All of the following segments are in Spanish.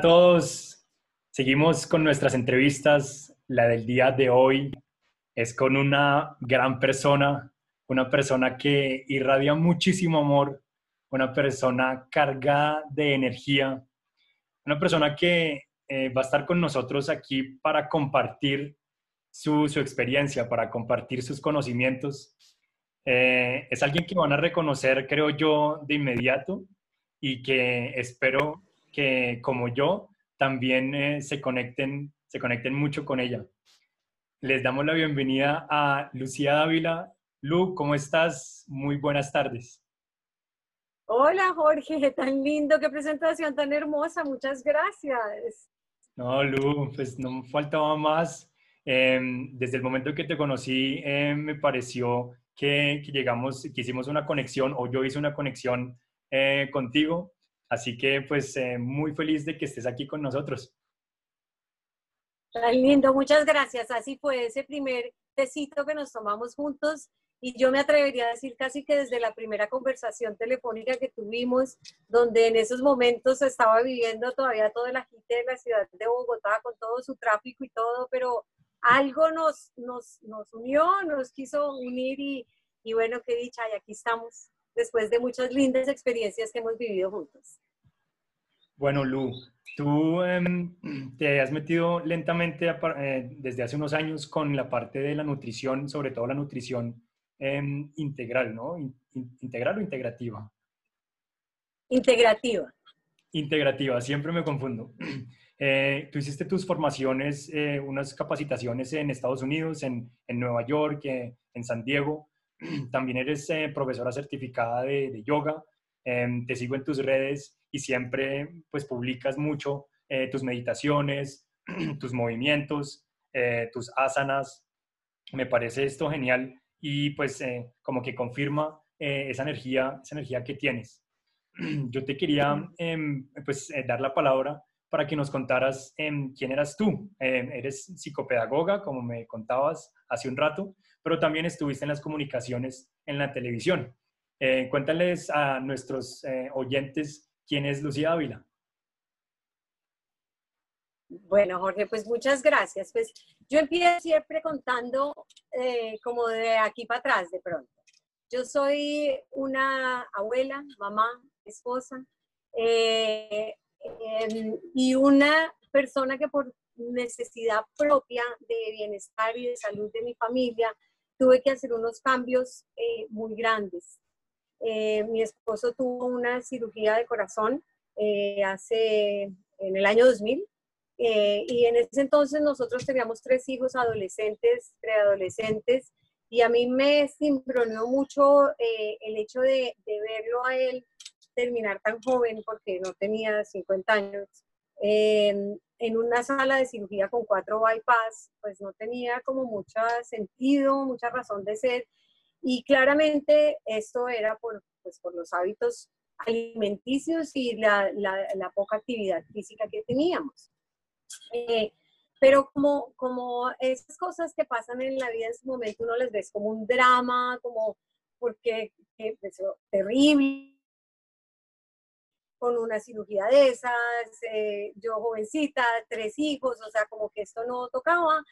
Todos. Seguimos con nuestras entrevistas. La del día de hoy es con una gran persona, una persona que irradia muchísimo amor, una persona cargada de energía, una persona que eh, va a estar con nosotros aquí para compartir su, experiencia, para compartir sus conocimientos. Eh, es alguien que van a reconocer, creo yo, de inmediato y que espero que, como yo, también eh, se, conecten, se conecten mucho con ella. Les damos la bienvenida a Lucía Dávila. Lu, ¿cómo estás? Muy buenas tardes. Hola Jorge, tan lindo, qué presentación tan hermosa, muchas gracias. No, Lu, pues no faltaba más. Em, desde el momento que te conocí, em, me pareció que, que, llegamos, que hicimos una conexión, o yo hice una conexión eh, contigo. Así que pues eh, muy feliz de que estés aquí con nosotros. Tan lindo, muchas gracias. Así fue ese primer tecito que nos tomamos juntos y yo me atrevería a decir casi que desde la primera conversación telefónica que tuvimos, donde en esos momentos estaba viviendo todavía todo el agite de la ciudad de Bogotá con todo su tráfico y todo, pero algo nos, nos, nos unió, nos quiso unir y, y bueno, qué dicha, y aquí estamos después de muchas lindas experiencias que hemos vivido juntos. Bueno, Lu, tú em, te has metido lentamente eh, desde hace unos años con la parte de la nutrición, sobre todo la nutrición em, integral, ¿no? ¿Integral o integrativa? Integrativa. Integrativa, siempre me confundo. Eh, tú hiciste tus formaciones, eh, unas capacitaciones en Estados Unidos, en, en Nueva York, en San Diego. También eres eh, profesora certificada de, yoga. Em, te sigo en tus redes y siempre pues publicas mucho eh, tus meditaciones, tus movimientos, eh, tus asanas. Me parece esto genial y pues como que confirma esa energía, esa energía que tienes. Yo te quería em, pues dar la palabra para que nos contaras em, quién eras tú. eres psicopedagoga, como me contabas hace un rato, pero también estuviste en las comunicaciones en la televisión. Eh, cuéntales a nuestros eh, oyentes quién es Lucía Ávila. Bueno, Jorge, pues muchas gracias. Pues yo empiezo siempre contando eh, como de aquí para atrás de pronto. Yo soy una abuela, mamá, esposa em, y una persona que por necesidad propia de bienestar y de salud de mi familia tuve que hacer unos cambios eh, muy grandes. Eh, mi esposo tuvo una cirugía de corazón eh, hace, en el año 2000, y en ese entonces nosotros teníamos tres hijos adolescentes, preadolescentes, y a mí me cimbroneó mucho el hecho de, de, verlo a él terminar tan joven, porque no tenía 50 años, en una sala de cirugía con cuatro bypass, pues no tenía como mucho sentido, mucha razón de ser. Y claramente esto era por, pues, por los hábitos alimenticios y la, la, poca actividad física que teníamos. Eh, pero como, como esas cosas que pasan en la vida en su momento, uno les ves como un drama, como porque es terrible, con una cirugía de esas, eh, yo jovencita, tres hijos, o sea, como que esto no tocaba.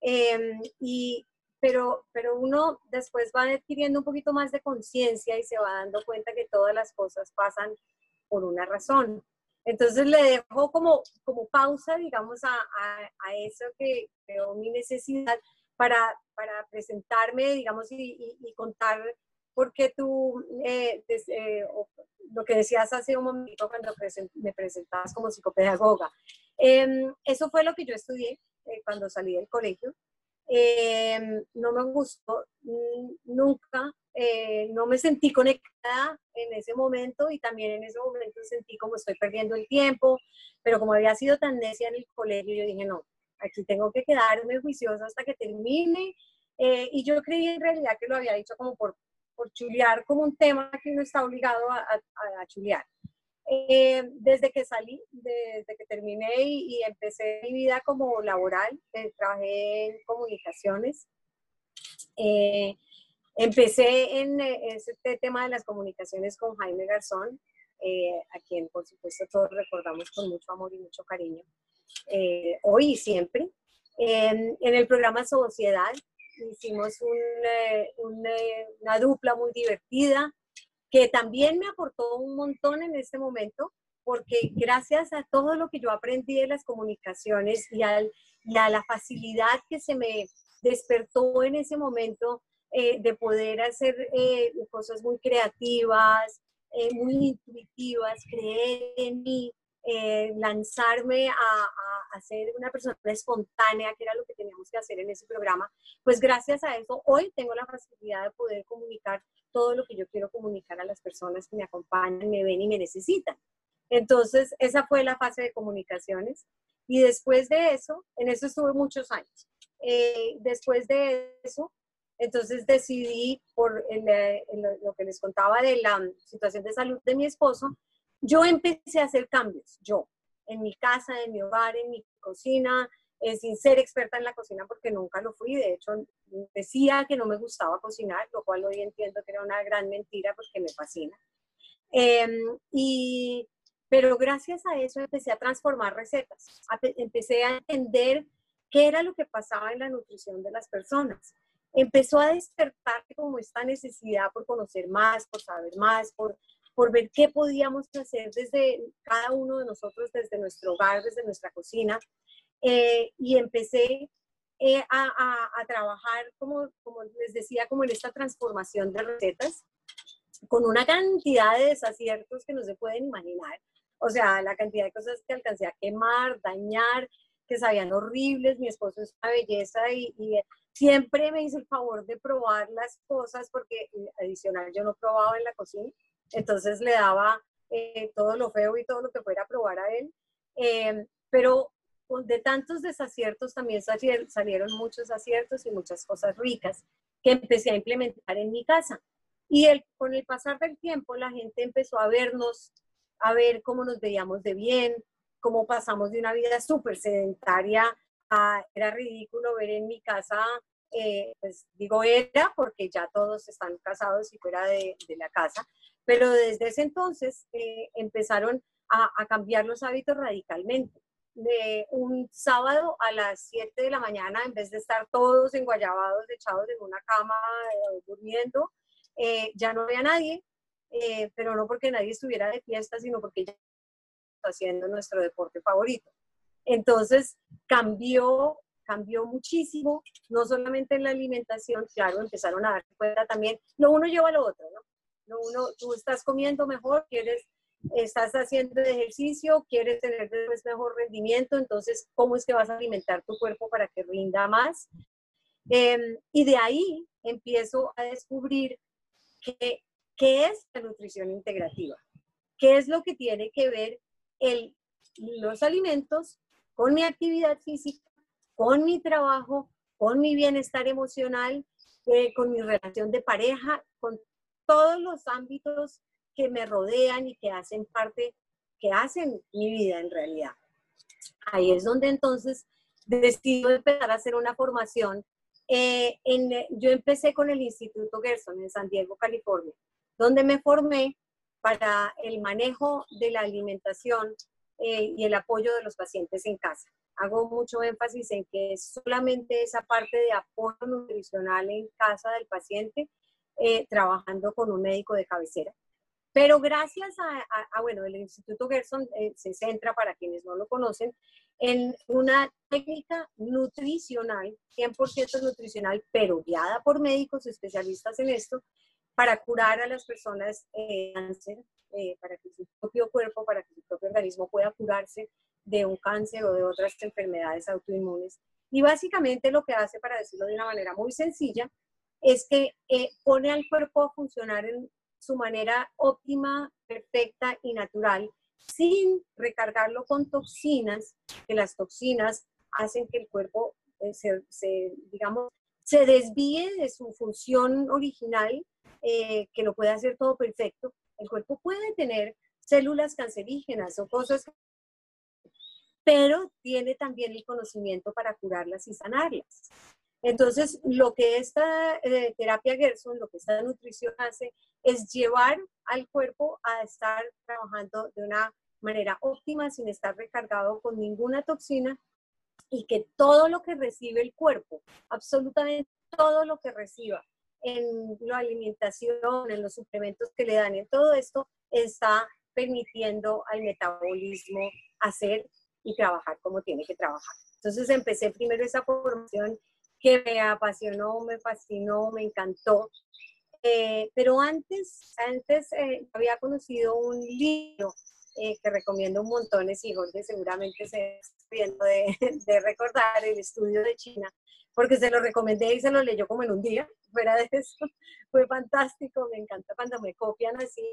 Em, y, pero, pero uno después va adquiriendo un poquito más de conciencia y se va dando cuenta que todas las cosas pasan por una razón. Entonces le dejo como, como pausa, digamos, a, a, eso que veo mi necesidad para, para presentarme, digamos, y, y contar porque tú, eh, eh, lo que decías hace un momento cuando me presentabas como psicopedagoga, em, eso fue lo que yo estudié eh, cuando salí del colegio. Em, no me gustó nunca, no me sentí conectada en ese momento y también en ese momento sentí como estoy perdiendo el tiempo, pero como había sido tan necia en el colegio, yo dije, no, aquí tengo que quedarme juiciosa hasta que termine. y yo creí en realidad que lo había dicho como por por chulear como un tema que uno está obligado a, a, chulear. Eh, desde que salí, desde que terminé y, empecé mi vida como laboral, eh, trabajé en comunicaciones. Eh, empecé en este tema de las comunicaciones con Jaime Garzón eh, a quien por supuesto todos recordamos con mucho amor y mucho cariño, eh, hoy y siempre. en el programa Sociedad hicimos una dupla muy divertida que también me aportó un montón en este momento porque gracias a todo lo que yo aprendí de las comunicaciones y, a la facilidad que se me despertó en ese momento eh, de poder hacer eh, cosas muy creativas, eh, muy intuitivas, creer en mí, lanzarme a, a, ser una persona espontánea, que era lo que teníamos que hacer en ese programa, pues gracias a eso hoy tengo la facilidad de poder comunicar todo lo que yo quiero comunicar a las personas que me acompañan, me ven y me necesitan. Entonces, esa fue la fase de comunicaciones. Y después de eso, en eso estuve muchos años. Eh, después de eso, entonces decidí, por lo que les contaba de la situación de salud de mi esposo, yo empecé a hacer cambios, yo, en mi casa, en mi hogar, en mi cocina, eh, sin ser experta en la cocina porque nunca lo fui. De hecho, decía que no me gustaba cocinar, lo cual hoy entiendo que era una gran mentira porque me fascina. Em, y pero gracias a eso empecé a transformar recetas, empecé a entender qué era lo que pasaba en la nutrición de las personas. Empezó a despertar como esta necesidad por conocer más, por saber más, por, por ver qué podíamos hacer desde cada uno de nosotros, desde nuestro hogar, desde nuestra cocina. Eh, y empecé eh, a, a, trabajar, como, como les decía, como en esta transformación de recetas, con una cantidad de desaciertos que no se pueden imaginar o sea, la cantidad de cosas que alcancé a quemar, dañar, que sabían horribles. Mi esposo es una belleza y, siempre me hizo el favor de probar las cosas porque eh, adicional yo no probaba en la cocina. Entonces le daba eh, todo lo feo y todo lo que fuera probar a él. Em, pero de tantos desaciertos también salieron muchos aciertos y muchas cosas ricas que empecé a implementar en mi casa. Y el, con el pasar del tiempo la gente empezó a vernos a ver cómo nos veíamos de bien, cómo pasamos de una vida súper sedentaria a, era ridículo ver en mi casa, eh, pues digo era porque ya todos están casados y fuera de, la casa, pero desde ese entonces eh, empezaron a, cambiar los hábitos radicalmente. De un sábado a las 7 de la mañana, en vez de estar todos enguayabados, echados en una cama, eh, durmiendo, ya no había nadie, eh, pero no porque nadie estuviera de fiesta, sino porque ya haciendo nuestro deporte favorito. Entonces, cambió, cambió muchísimo, no solamente en la alimentación, claro, empezaron a darse cuenta también, lo uno lleva a lo otro, ¿no? Lo uno, tú estás comiendo mejor, quieres, estás haciendo ejercicio, quieres tener mejor rendimiento, entonces, ¿cómo es que vas a alimentar tu cuerpo para que rinda más? Em, y de ahí empiezo a descubrir ¿Qué es la nutrición integrativa? ¿Qué es lo que tiene que ver el, los alimentos con mi actividad física, con mi trabajo, con mi bienestar emocional, eh, con mi relación de pareja, con todos los ámbitos que me rodean y que hacen parte, que hacen mi vida en realidad. Ahí es donde entonces decido empezar a hacer una formación. Eh, en, yo empecé con el Instituto Gerson en San Diego, California donde me formé para el manejo de la alimentación eh, y el apoyo de los pacientes en casa. Hago mucho énfasis en que solamente esa parte de apoyo nutricional en casa del paciente, eh, trabajando con un médico de cabecera. Pero gracias a, bueno, el Instituto Gerson eh, se centra, para quienes no lo conocen, en una técnica nutricional, 100% nutricional, pero guiada por médicos especialistas en esto, para curar a las personas eh, cáncer, eh, para que su propio cuerpo, para que su propio organismo pueda curarse de un cáncer o de otras enfermedades autoinmunes. Y básicamente lo que hace, para decirlo de una manera muy sencilla, es que eh, pone al cuerpo a funcionar en su manera óptima, perfecta y natural, sin recargarlo con toxinas, que las toxinas hacen que el cuerpo eh, se, digamos, se desvíe de su función original eh, que lo puede hacer todo perfecto, el cuerpo puede tener células cancerígenas o cosas, pero tiene también el conocimiento para curarlas y sanarlas. Entonces, lo que esta eh, terapia Gerson, lo que esta nutrición hace, es llevar al cuerpo a estar trabajando de una manera óptima, sin estar recargado con ninguna toxina y que todo lo que recibe el cuerpo, absolutamente todo lo que reciba en la alimentación, en los suplementos que le dan, en todo esto, está permitiendo al metabolismo hacer y trabajar como tiene que trabajar. Entonces empecé primero esa formación que me apasionó, me fascinó, me encantó. Eh, pero antes, antes eh, había conocido un libro eh, que recomiendo un montón, y Jorge seguramente se está viendo de, de, recordar el estudio de China, porque se lo recomendé y se lo leyó como en un día. Fuera de eso, fue fantástico, me encanta cuando me copian así.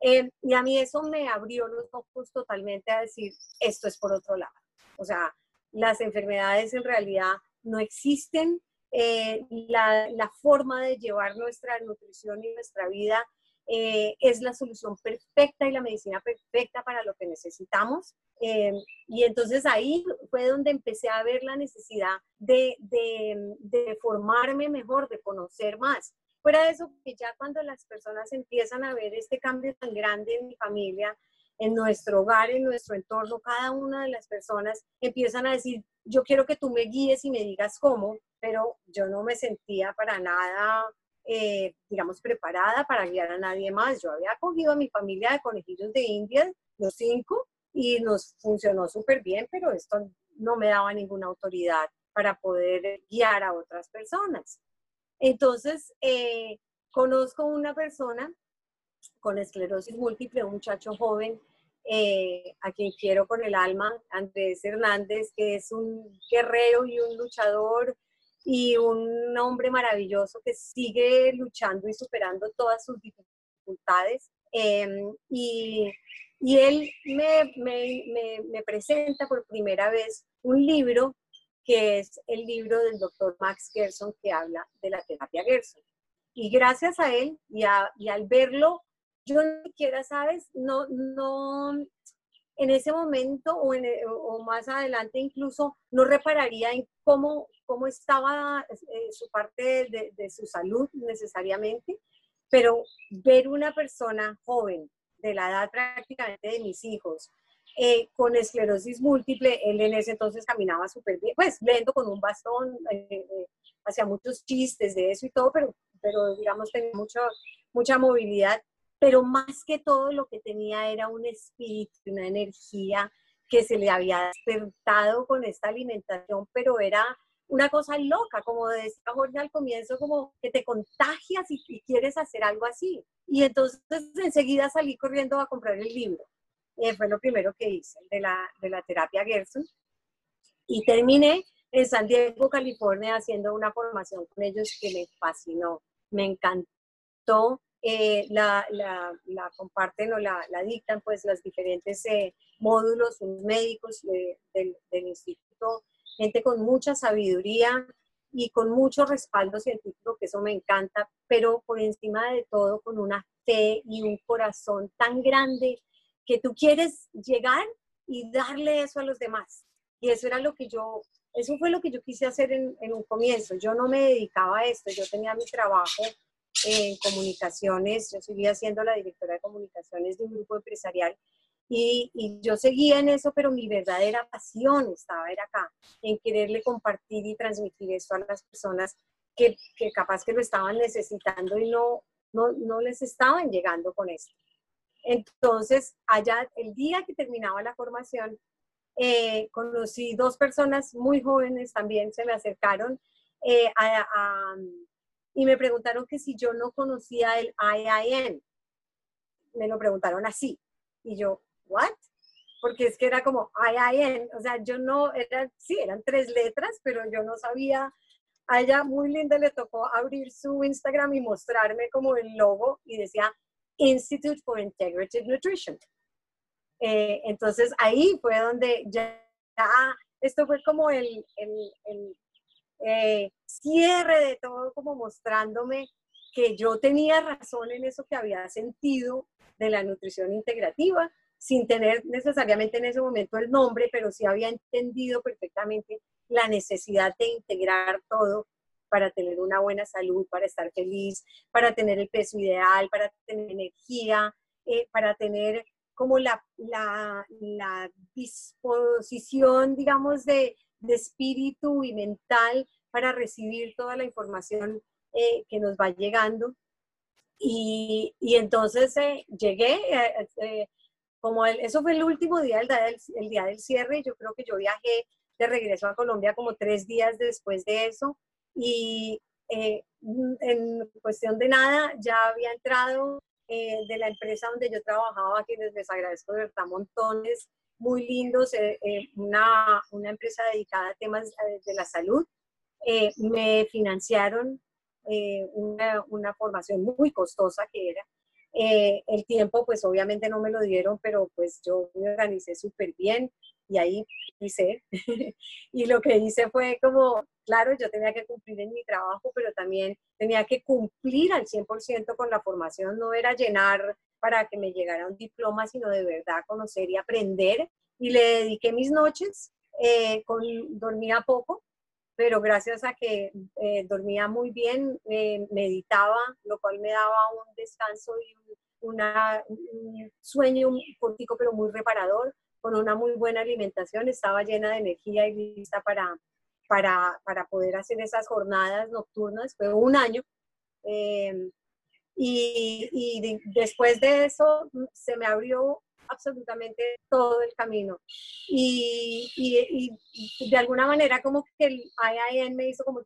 y a mí eso me abrió los ojos totalmente a decir, esto es por otro lado. O sea, las enfermedades en realidad no existen. Eh, la, la, forma de llevar nuestra nutrición y nuestra vida eh, es la solución perfecta y la medicina perfecta para lo que necesitamos. Eh, y entonces ahí fue donde empecé a ver la necesidad de, de, de formarme mejor, de conocer más. Fuera de eso, que ya cuando las personas empiezan a ver este cambio tan grande en mi familia, en nuestro hogar, en nuestro entorno, cada una de las personas empiezan a decir, yo quiero que tú me guíes y me digas cómo, pero yo no me sentía para nada, eh, digamos, preparada para guiar a nadie más. Yo había cogido a mi familia de conejillos de India, los cinco, y nos funcionó súper bien, pero esto no me daba ninguna autoridad para poder guiar a otras personas. Entonces, eh, conozco una persona con esclerosis múltiple, un muchacho joven eh, a quien quiero con el alma, Andrés Hernández, que es un guerrero y un luchador y un hombre maravilloso que sigue luchando y superando todas sus dificultades. Em, y, y, él me, me, me, presenta por primera vez un libro que es el libro del doctor Max Gerson que habla de la terapia Gerson. Y gracias a él y, y al verlo yo ni ¿sabes? No, no, en ese momento o, en, o más adelante incluso no repararía en cómo, cómo estaba eh, su parte de, su salud necesariamente, pero ver una persona joven, de la edad prácticamente de mis hijos, eh, con esclerosis múltiple, él en ese entonces caminaba súper bien, pues lento con un bastón, eh, hacía muchos chistes de eso y todo, pero, pero digamos tenía mucho, mucha movilidad pero más que todo lo que tenía era un espíritu, una energía que se le había despertado con esta alimentación, pero era una cosa loca, como decía Jorge al comienzo, como que te contagias y, quieres hacer algo así. Y entonces enseguida salí corriendo a comprar el libro. Y fue lo primero que hice, de la, de la terapia Gerson. Y terminé en San Diego, California, haciendo una formación con ellos que me fascinó, me encantó eh, la, la, la, comparten o la, la, dictan pues los diferentes eh, módulos médicos del, del instituto, gente con mucha sabiduría y con mucho respaldo científico, que eso me encanta, pero por encima de todo con una fe y un corazón tan grande que tú quieres llegar y darle eso a los demás. Y eso era lo que yo, eso fue lo que yo quise hacer en, en un comienzo. Yo no me dedicaba a esto, yo tenía mi trabajo en comunicaciones, yo seguía siendo la directora de comunicaciones de un grupo empresarial y, y, yo seguía en eso, pero mi verdadera pasión estaba era acá, en quererle compartir y transmitir esto a las personas que, que capaz que lo estaban necesitando y no, no, no les estaban llegando con esto. Entonces, allá, el día que terminaba la formación, eh, conocí dos personas muy jóvenes también, se me acercaron eh, a, a, y me preguntaron que si yo no conocía el IIN. Me lo preguntaron así. Y yo, ¿what? Porque es que era como IIN, o sea, yo no, era, sí, eran tres letras, pero yo no sabía. A ella muy linda le tocó abrir su Instagram y mostrarme como el logo y decía Institute for Integrative Nutrition. Eh, entonces ahí fue donde ya, esto fue como el, el, el eh, cierre de todo, como mostrándome que yo tenía razón en eso que había sentido de la nutrición integrativa, sin tener necesariamente en ese momento el nombre, pero sí había entendido perfectamente la necesidad de integrar todo para tener una buena salud, para estar feliz, para tener el peso ideal, para tener energía, eh, para tener como la, la, la disposición, digamos, de, de, espíritu y mental para recibir toda la información eh, que nos va llegando. Y, y entonces eh, llegué, como eso fue el último día, el el día del cierre, yo creo que yo viajé de regreso a Colombia como tres días después de eso y eh, en cuestión de nada ya había entrado eh, de la empresa donde yo trabajaba, a quienes les agradezco de verdad montones, muy lindos, eh, una, una, empresa dedicada a temas de la salud. me financiaron una, una, formación muy costosa que era. el tiempo, pues obviamente no me lo dieron, pero pues yo me organicé súper bien y ahí hice. y lo que hice fue como, claro, yo tenía que cumplir en mi trabajo, pero también tenía que cumplir al 100% con la formación, no era llenar para que me llegara un diploma, sino de verdad conocer y aprender. Y le dediqué mis noches, eh, con, dormía poco, pero gracias a que eh, dormía muy bien, eh, meditaba, lo cual me daba un descanso y una, un sueño un cortico, pero muy reparador con una muy buena alimentación, estaba llena de energía y lista para, para, para poder hacer esas jornadas nocturnas. Fue un año. Eh, y, y después de eso se me abrió absolutamente todo el camino. Y, y, y, de alguna manera como que el IIN me hizo como,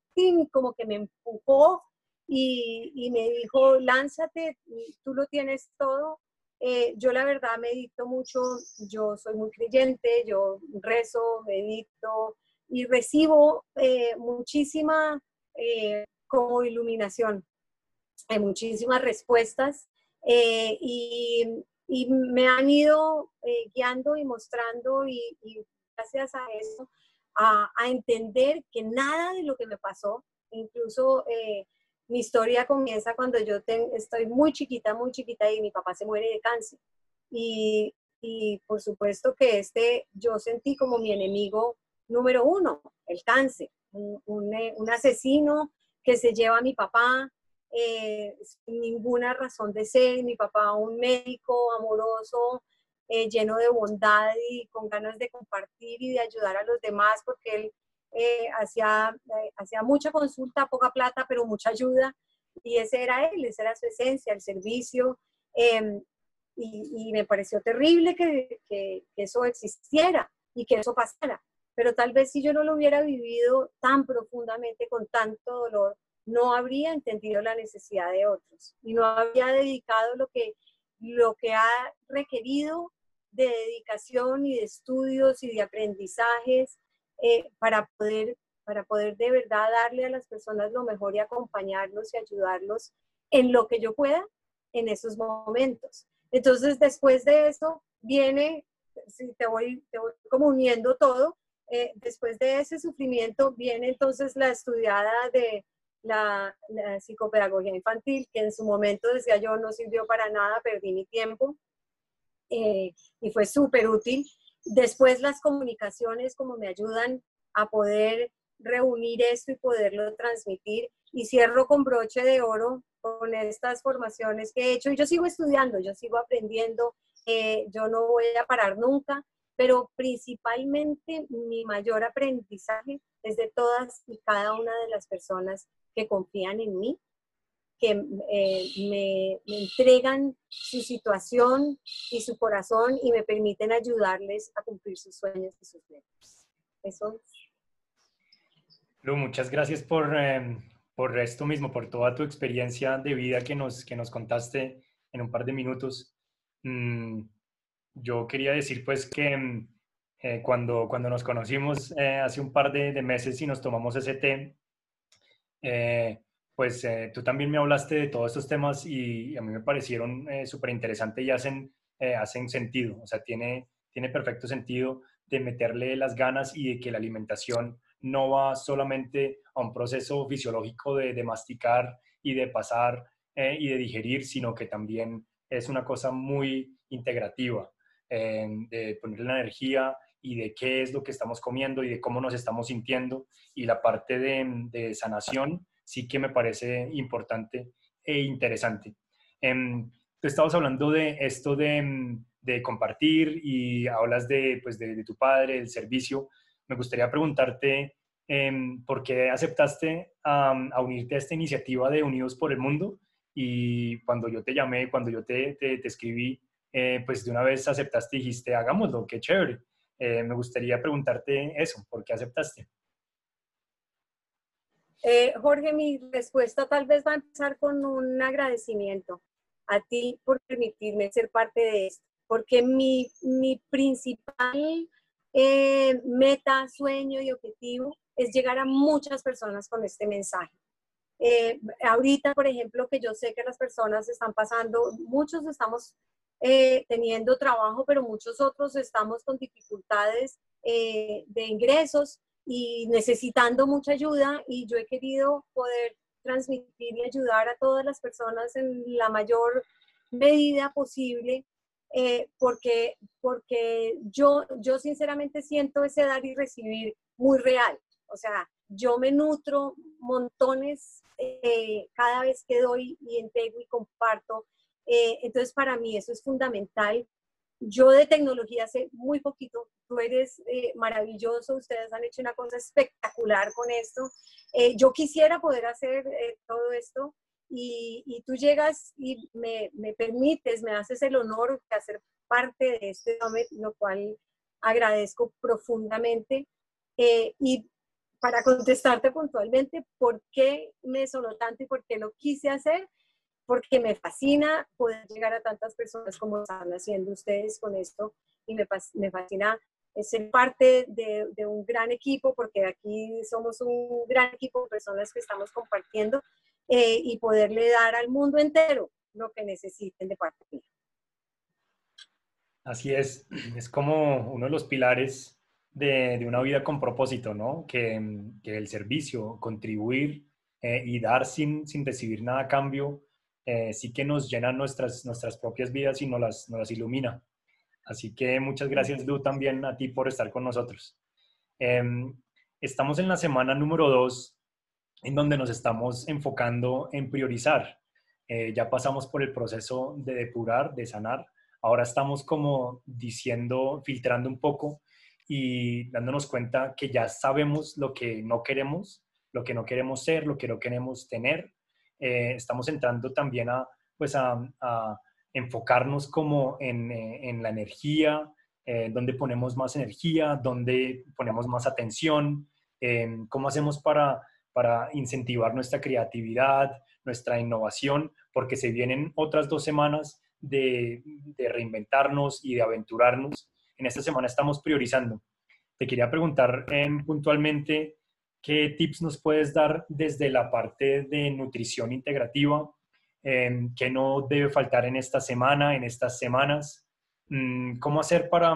como que me empujó y, y, me dijo, lánzate, tú lo tienes todo, eh, yo la verdad medito mucho, yo soy muy creyente, yo rezo, medito y recibo eh, muchísima eh, como iluminación, hay muchísimas respuestas y, me han ido guiando y mostrando y, gracias a eso a, entender que nada de lo que me pasó, incluso mi historia comienza cuando yo estoy muy chiquita, muy chiquita y mi papá se muere de cáncer. Y, y por supuesto que este yo sentí como mi enemigo número uno, el cáncer, un, eh, asesino que se lleva a mi papá eh, sin ninguna razón de ser, mi papá un médico amoroso, eh, lleno de bondad y con ganas de compartir y de ayudar a los demás, porque él eh, eh, hacía mucha consulta, poca plata, pero mucha ayuda. Y ese era él, esa era su esencia, el servicio. Em, y, y, me pareció terrible que, que, eso existiera y que eso pasara. Pero tal vez si yo no lo hubiera vivido tan profundamente, con tanto dolor, no habría entendido la necesidad de otros y no habría dedicado lo que, lo que ha requerido de dedicación y de estudios y de aprendizajes eh, para, poder, para poder de verdad darle a las personas lo mejor y acompañarlos y ayudarlos en lo que yo pueda en esos momentos. Entonces, después de eso, viene, si te voy, como uniendo todo, eh, después de ese sufrimiento viene entonces la estudiada de la, la, psicopedagogía infantil, que en su momento decía yo no sirvió para nada, perdí mi tiempo eh, y fue súper útil. Después las comunicaciones como me ayudan a poder reunir esto y poderlo transmitir. Y cierro con broche de oro con estas formaciones que he hecho. Y yo sigo estudiando, yo sigo aprendiendo, eh, yo no voy a parar nunca, pero principalmente mi mayor aprendizaje es de todas y cada una de las personas que confían en mí que eh, me, entregan su situación y su corazón y me permiten ayudarles a cumplir sus sueños y sus metas. Eso Lu, muchas gracias por, em, por esto mismo, por toda tu experiencia de vida que nos, que nos contaste en un par de minutos. Mm, yo quería decir pues que em, eh, cuando, cuando nos conocimos eh, hace un par de, de, meses y nos tomamos ese té, pues eh, tú también me hablaste de todos estos temas y a mí me parecieron eh, súper interesantes y hacen, eh, hacen sentido, o sea, tiene, tiene perfecto sentido de meterle las ganas y de que la alimentación no va solamente a un proceso fisiológico de, masticar y de pasar y de digerir, sino que también es una cosa muy integrativa, de ponerle la energía y de qué es lo que estamos comiendo y de cómo nos estamos sintiendo y la parte de, de sanación sí que me parece importante e interesante. Em, tú estabas hablando de esto de, de compartir y hablas de, pues de, tu padre, el servicio. Me gustaría preguntarte eh, por qué aceptaste a unirte a esta iniciativa de Unidos por el Mundo y cuando yo te llamé, cuando yo te escribí, eh, pues de una vez aceptaste y dijiste, hagámoslo, qué chévere. Eh, me gustaría preguntarte eso, ¿por qué aceptaste? Eh, Jorge, mi respuesta tal vez va a empezar con un agradecimiento a ti por permitirme ser parte de esto, porque mi, mi principal meta, sueño y objetivo es llegar a muchas personas con este mensaje. Eh, ahorita, por ejemplo, que yo sé que las personas están pasando, muchos estamos eh, teniendo trabajo, pero muchos otros estamos con dificultades eh, de ingresos y necesitando mucha ayuda y yo he querido poder transmitir y ayudar a todas las personas en la mayor medida posible porque, porque yo, yo sinceramente siento ese dar y recibir muy real. O sea, yo me nutro montones eh, cada vez que doy y entrego y comparto. Eh, entonces, para mí eso es fundamental. Yo de tecnología sé muy poquito, tú eres eh, maravilloso, ustedes han hecho una cosa espectacular con esto. yo quisiera poder hacer todo esto y, y, tú llegas y me, me, permites, me haces el honor de hacer parte de este summit, lo cual agradezco profundamente. y para contestarte puntualmente por qué me sonó tanto y por qué lo quise hacer, porque me fascina poder llegar a tantas personas como están haciendo ustedes con esto y me, me fascina ser parte de, de, un gran equipo, porque aquí somos un gran equipo de personas que estamos compartiendo eh, y poderle dar al mundo entero lo que necesiten de parte mía. Así es, es como uno de los pilares de, una vida con propósito, ¿no? Que, el servicio, contribuir eh, y dar sin, sin recibir nada a cambio, eh, sí que nos llena nuestras, nuestras propias vidas y nos las, nos las ilumina. Así que muchas gracias, Lu, también a ti por estar con nosotros. Em, estamos en la semana número dos, en donde nos estamos enfocando en priorizar. Eh, ya pasamos por el proceso de depurar, de sanar. Ahora estamos como diciendo, filtrando un poco y dándonos cuenta que ya sabemos lo que no queremos, lo que no queremos ser, lo que no queremos tener. Eh, estamos entrando también a, pues a, enfocarnos como en, eh, en la energía, eh, donde ponemos más energía, donde ponemos más atención, cómo hacemos para, para incentivar nuestra creatividad, nuestra innovación, porque se vienen otras dos semanas de, de reinventarnos y de aventurarnos en esta semana estamos priorizando. Te quería preguntar puntualmente qué tips nos puedes dar desde la parte de nutrición integrativa, eh, qué no debe faltar en esta semana, en estas semanas, mm, cómo hacer para,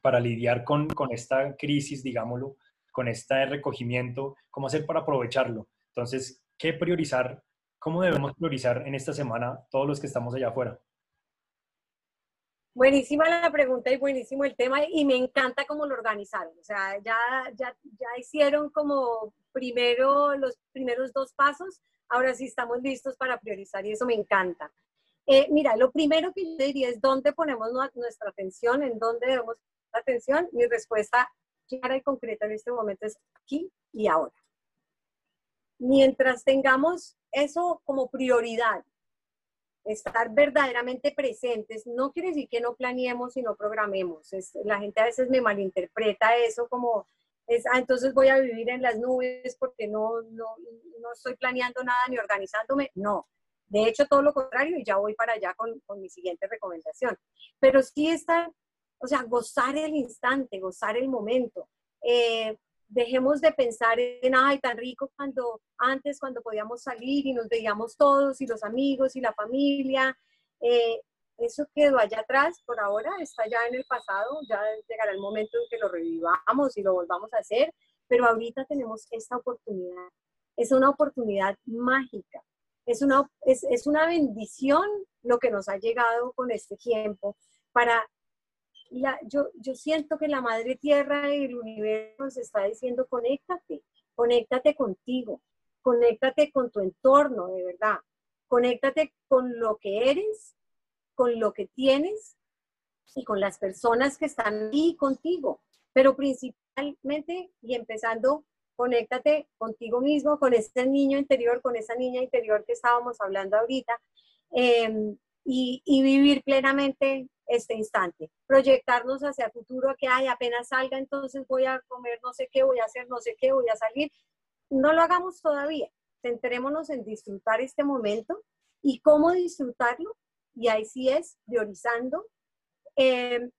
para lidiar con, con esta crisis, digámoslo, con este recogimiento, cómo hacer para aprovecharlo. Entonces, ¿qué priorizar? ¿Cómo debemos priorizar en esta semana todos los que estamos allá afuera? Buenísima la pregunta y buenísimo el tema y me encanta cómo lo organizaron. O sea, ya, ya, ya hicieron como primero los primeros dos pasos, ahora sí estamos listos para priorizar y eso me encanta. Eh, mira, lo primero que yo diría es dónde ponemos nuestra atención, en dónde debemos la atención. Mi respuesta clara y concreta en este momento es aquí y ahora. Mientras tengamos eso como prioridad estar verdaderamente presentes no quiere decir que no planeemos y no programemos. la gente a veces me malinterpreta eso como, es, ah, entonces voy a vivir en las nubes porque no, no, no, estoy planeando nada ni organizándome. No, de hecho todo lo contrario y ya voy para allá con, con mi siguiente recomendación. Pero sí estar, o sea, gozar el instante, gozar el momento. Eh, dejemos de pensar en, ay, tan rico cuando antes, cuando podíamos salir y nos veíamos todos y los amigos y la familia. Eh, eso quedó allá atrás por ahora, está ya en el pasado, ya llegará el momento en que lo revivamos y lo volvamos a hacer, pero ahorita tenemos esta oportunidad. Es una oportunidad mágica, es una, es, es una bendición lo que nos ha llegado con este tiempo para yo, yo siento que la madre tierra y el universo nos está diciendo, conéctate, conéctate contigo. conéctate con tu entorno, de verdad. Conéctate con lo que eres, con lo que tienes y con las personas que están ahí contigo. Pero principalmente y empezando, conéctate contigo mismo, con ese niño interior, con esa niña interior que estábamos hablando ahorita. Em, y, vivir plenamente este instante. Proyectarnos hacia el futuro, que hay apenas salga, entonces voy a comer no sé qué, voy a hacer no sé qué, voy a salir. No lo hagamos todavía. Centrémonos en disfrutar este momento y cómo disfrutarlo. Y ahí sí es priorizando. Eh,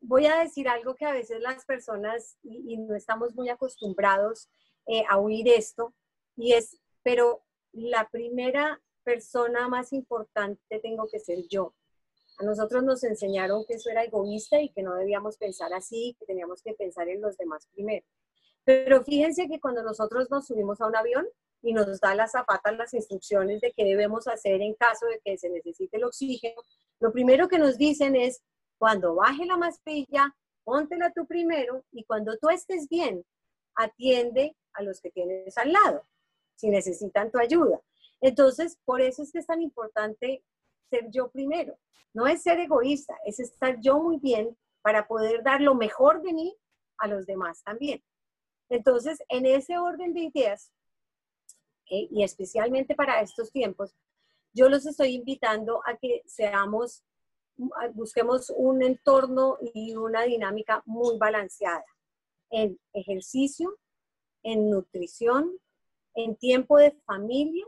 voy a decir algo que a veces las personas, y, no estamos muy acostumbrados eh, a oír esto, y es, pero la primera persona más importante tengo que ser yo. A nosotros nos enseñaron que eso era egoísta y que no debíamos pensar así, que teníamos que pensar en los demás primero. Pero fíjense que cuando nosotros nos subimos a un avión y nos da las zapatas las instrucciones de qué debemos hacer en caso de que se necesite el oxígeno, lo primero que nos dicen es, cuando baje la mascarilla, póntela tú primero y cuando tú estés bien, atiende a los que tienes al lado, si necesitan tu ayuda. Entonces, por eso es que es tan importante ser yo primero. No es ser egoísta, es estar yo muy bien para poder dar lo mejor de mí a los demás también. Entonces, en ese orden de ideas, eh, y especialmente para estos tiempos, yo los estoy invitando a que seamos, busquemos un entorno y una dinámica muy balanceada en ejercicio, en nutrición, en tiempo de familia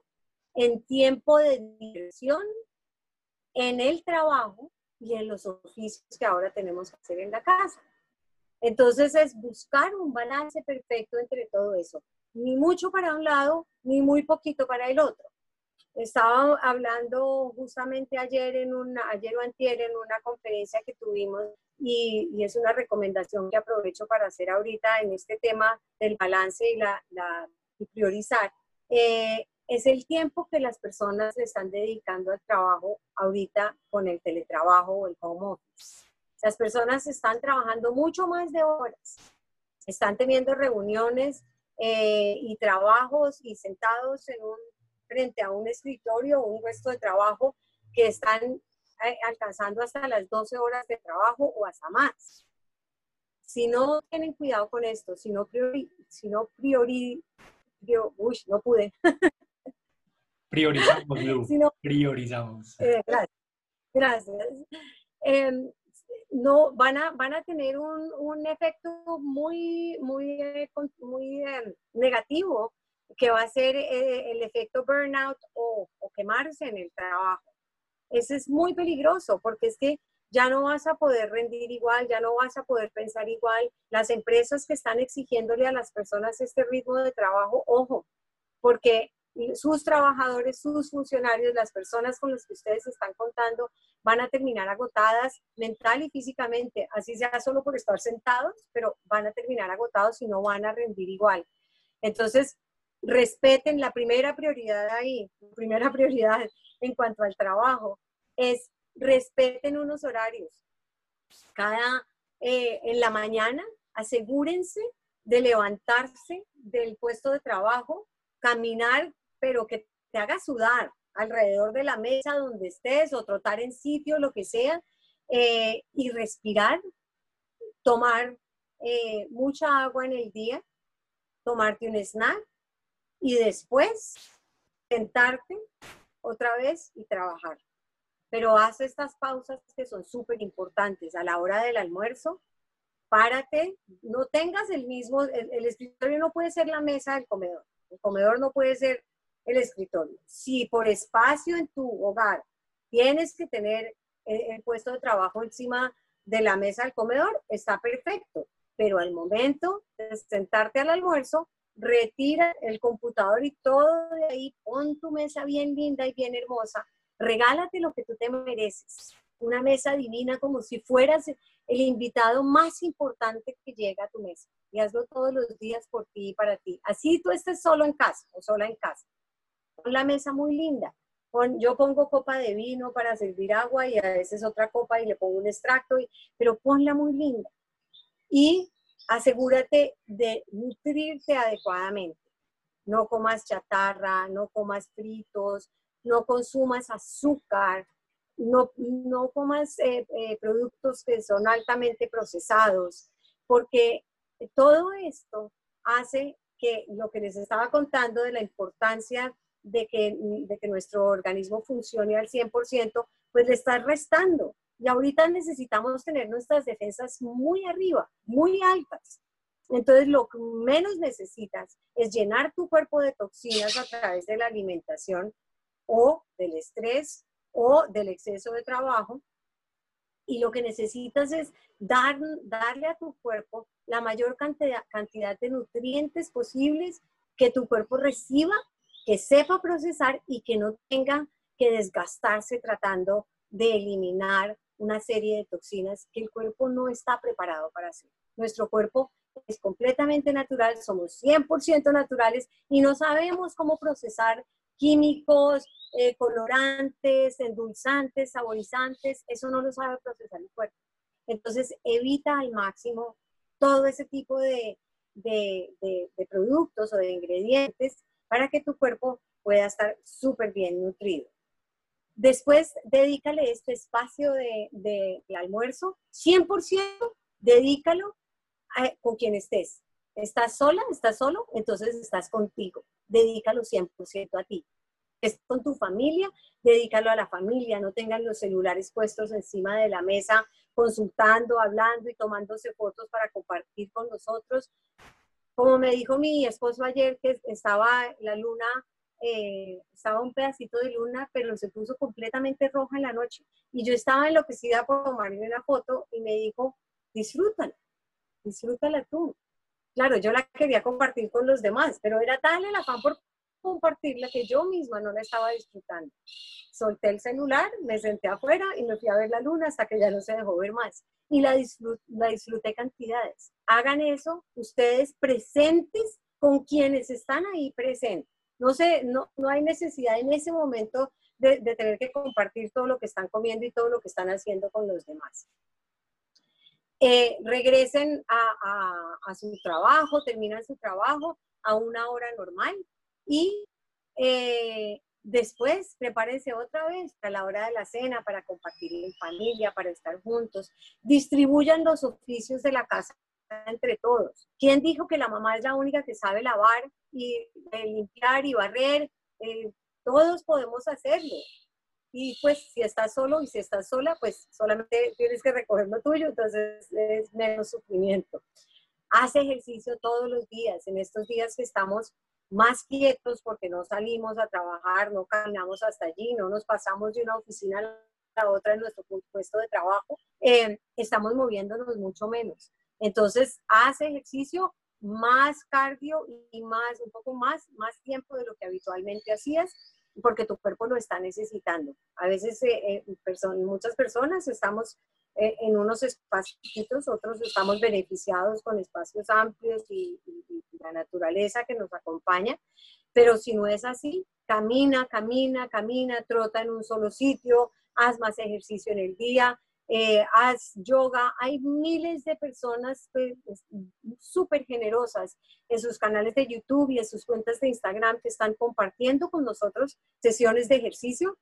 en tiempo de diversión, en el trabajo y en los oficios que ahora tenemos que hacer en la casa. Entonces es buscar un balance perfecto entre todo eso. Ni mucho para un lado, ni muy poquito para el otro. Estaba hablando justamente ayer en una, ayer o antier en una conferencia que tuvimos y, y, es una recomendación que aprovecho para hacer ahorita en este tema del balance y, la, la y priorizar. Eh, es el tiempo que las personas le están dedicando al trabajo ahorita con el teletrabajo o el home office. Las personas están trabajando mucho más de horas, están teniendo reuniones eh, y trabajos y sentados en un, frente a un escritorio o un puesto de trabajo que están eh, alcanzando hasta las 12 horas de trabajo o hasta más. Si no tienen cuidado con esto, si no priori, si no priori, uy, no pude. Priorizamos, Lu. Priorizamos. Eh, gracias. gracias. Em, no, van a, van a tener un, un efecto muy, muy, eh, muy em, negativo que va a ser eh, el efecto burnout o, o, quemarse en el trabajo. Ese es muy peligroso porque es que ya no vas a poder rendir igual, ya no vas a poder pensar igual. Las empresas que están exigiéndole a las personas este ritmo de trabajo, ojo, porque sus trabajadores, sus funcionarios, las personas con las que ustedes están contando, van a terminar agotadas mental y físicamente, así sea solo por estar sentados, pero van a terminar agotados y no van a rendir igual. Entonces, respeten la primera prioridad ahí, primera prioridad en cuanto al trabajo, es respeten unos horarios. Cada, eh, en la mañana, asegúrense de levantarse del puesto de trabajo, caminar pero que te haga sudar alrededor de la mesa donde estés o trotar en sitio, lo que sea, eh, y respirar, tomar eh, mucha agua en el día, tomarte un snack y después sentarte otra vez y trabajar. Pero haz estas pausas que son súper importantes. A la hora del almuerzo, párate, no tengas el mismo, el escritorio no puede ser la mesa del comedor. El comedor no puede ser el escritorio. Si por espacio en tu hogar tienes que tener el, puesto de trabajo encima de la mesa del comedor, está perfecto. Pero al momento de sentarte al almuerzo, retira el computador y todo de ahí, pon tu mesa bien linda y bien hermosa, regálate lo que tú te mereces. Una mesa divina como si fueras el invitado más importante que llega a tu mesa. Y hazlo todos los días por ti y para ti. Así tú estés solo en casa o sola en casa la mesa muy linda. yo pongo copa de vino para servir agua y a veces otra copa y le pongo un extracto, y, pero ponla muy linda. Y asegúrate de nutrirte adecuadamente. no comas chatarra, no comas fritos, no consumas azúcar, no, no comas eh, eh, productos que son altamente procesados, porque todo esto hace que lo que les estaba contando de la importancia de que, de que nuestro organismo funcione al 100%, pues le está restando. Y ahorita necesitamos tener nuestras defensas muy arriba, muy altas. Entonces, lo que menos necesitas es llenar tu cuerpo de toxinas a través de la alimentación o del estrés o del exceso de trabajo. Y lo que necesitas es dar, darle a tu cuerpo la mayor cantidad, cantidad de nutrientes posibles que tu cuerpo reciba, que sepa procesar y que no tenga que desgastarse tratando de eliminar una serie de toxinas que el cuerpo no está preparado para hacer. Nuestro cuerpo es completamente natural, somos 100% naturales y no sabemos cómo procesar químicos, eh, colorantes, endulzantes, saborizantes, eso no lo sabe procesar el cuerpo. Entonces, evita al máximo todo ese tipo de, de, de, productos o de ingredientes para que tu cuerpo pueda estar súper bien nutrido. Después, dedícale este espacio de, de, almuerzo, 100%, dedícalo con quien estés. ¿Estás sola? ¿Estás solo? Entonces estás contigo. Dedícalo 100% a ti. Es con tu familia, dedícalo a la familia. No tengan los celulares puestos encima de la mesa, consultando, hablando y tomándose fotos para compartir con nosotros. Como me dijo mi esposo ayer, que estaba la luna, eh, estaba un pedacito de luna, pero se puso completamente roja en la noche. Y yo estaba enloquecida por tomarle una foto y me dijo, disfrútala disfrútala tú. Claro, yo la quería compartir con los demás, pero era tal el afán por compartirla que yo misma no la estaba disfrutando. Solté el celular, me senté afuera y me fui a ver la luna hasta que ya no se dejó ver más. Y la, la disfruté cantidades. Hagan eso ustedes presentes con quienes están ahí presentes. No, sé, no, no hay necesidad en ese momento de, de tener que compartir todo lo que están comiendo y todo lo que están haciendo con los demás. Eh, regresen a, su trabajo, terminan su trabajo a una hora normal y eh, después prepárense otra vez a la hora de la cena para compartir en familia, para estar juntos. Distribuyan los oficios de la casa entre todos. ¿Quién dijo que la mamá es la única que sabe lavar y eh, limpiar y barrer? todos podemos hacerlo. Y pues si estás solo y si estás sola, pues solamente tienes que recoger lo tuyo, entonces es menos sufrimiento. Haz ejercicio todos los días. En estos días que estamos más quietos porque no salimos a trabajar, no caminamos hasta allí, no nos pasamos de una oficina a la otra en nuestro puesto de trabajo, eh, estamos moviéndonos mucho menos. Entonces, haz ejercicio, más cardio y más, un poco más, más tiempo de lo que habitualmente hacías porque tu cuerpo lo está necesitando. A veces eh, eh muchas personas estamos eh, en unos espacios, otros estamos beneficiados con espacios amplios y, la naturaleza que nos acompaña, pero si no es así, camina, camina, camina, trota en un solo sitio, haz más ejercicio en el día, eh, haz yoga. Hay miles de personas pues, súper generosas en sus canales de YouTube y en sus cuentas de Instagram que están compartiendo con nosotros sesiones de ejercicio,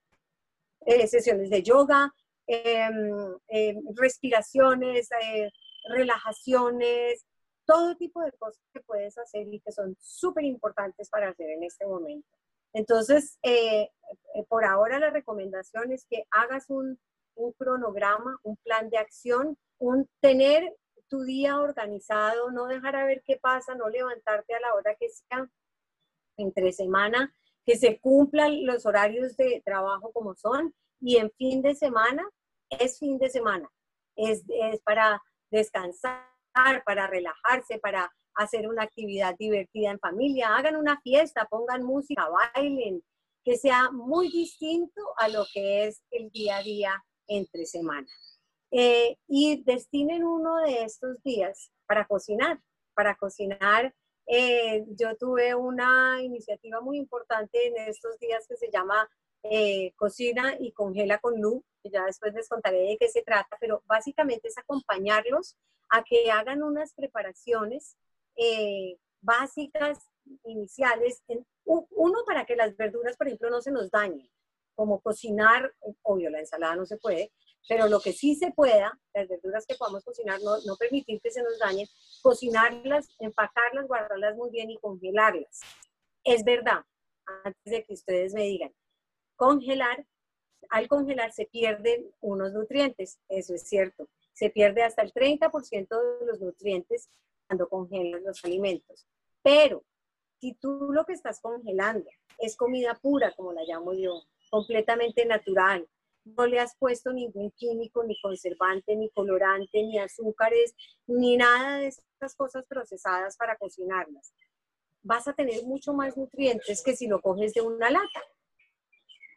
eh, sesiones de yoga, em, em, respiraciones, eh, relajaciones, todo tipo de cosas que puedes hacer y que son súper importantes para hacer en este momento. Entonces, por ahora la recomendación es que hagas un un cronograma, un plan de acción, un tener tu día organizado, no dejar a ver qué pasa, no levantarte a la hora que sea entre semana, que se cumplan los horarios de trabajo como son y en fin de semana es fin de semana, es, es para descansar, para relajarse, para hacer una actividad divertida en familia, hagan una fiesta, pongan música, bailen, que sea muy distinto a lo que es el día a día entre semana. Eh, y destinen uno de estos días para cocinar, para cocinar. Eh, yo tuve una iniciativa muy importante en estos días que se llama eh, Cocina y Congela con Lu, que ya después les contaré de qué se trata, pero básicamente es acompañarlos a que hagan unas preparaciones básicas iniciales. Uno, para que las verduras, por ejemplo, no se nos dañen, como cocinar, obvio, la ensalada no se puede, pero lo que sí se pueda, las verduras que podamos cocinar, no, no permitir que se nos dañen, cocinarlas, empacarlas, guardarlas muy bien y congelarlas. Es verdad, antes de que ustedes me digan, congelar, al congelar se pierden unos nutrientes, eso es cierto. Se pierde hasta el 30% de los nutrientes cuando congelan los alimentos. Pero si tú lo que estás congelando es comida pura, como la llamo yo, completamente natural, no le has puesto ningún químico, ni conservante, ni colorante, ni azúcares, ni nada de esas cosas procesadas para cocinarlas. Vas a tener mucho más nutrientes que si lo coges de una lata.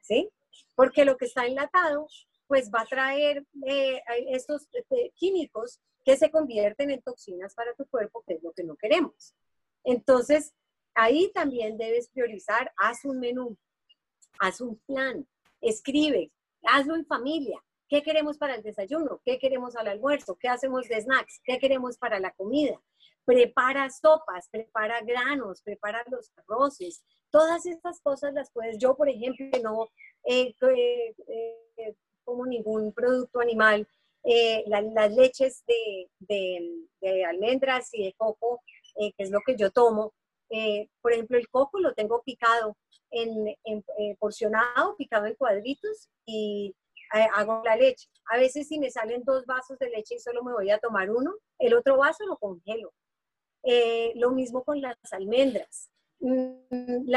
¿Sí? Porque lo que está enlatado, pues va a traer eh, estos este, químicos que se convierten en toxinas para tu cuerpo, que es lo que no queremos. Entonces, ahí también debes priorizar, haz un menú, haz un plan, escribe, hazlo en familia. ¿Qué queremos para el desayuno? ¿Qué queremos al almuerzo? ¿Qué hacemos de snacks? ¿Qué queremos para la comida? Prepara sopas, prepara granos, prepara los arroces. Todas estas cosas las puedes, yo por ejemplo, no eh, eh, como ningún producto animal, eh, las leches de, almendras y de coco, que es lo que yo tomo. por ejemplo, el coco lo tengo picado en, porcionado, picado en cuadritos y hago la leche. A veces si me salen dos vasos de leche y solo me voy a tomar uno, el otro vaso lo congelo. Eh, lo mismo con las almendras. Mm,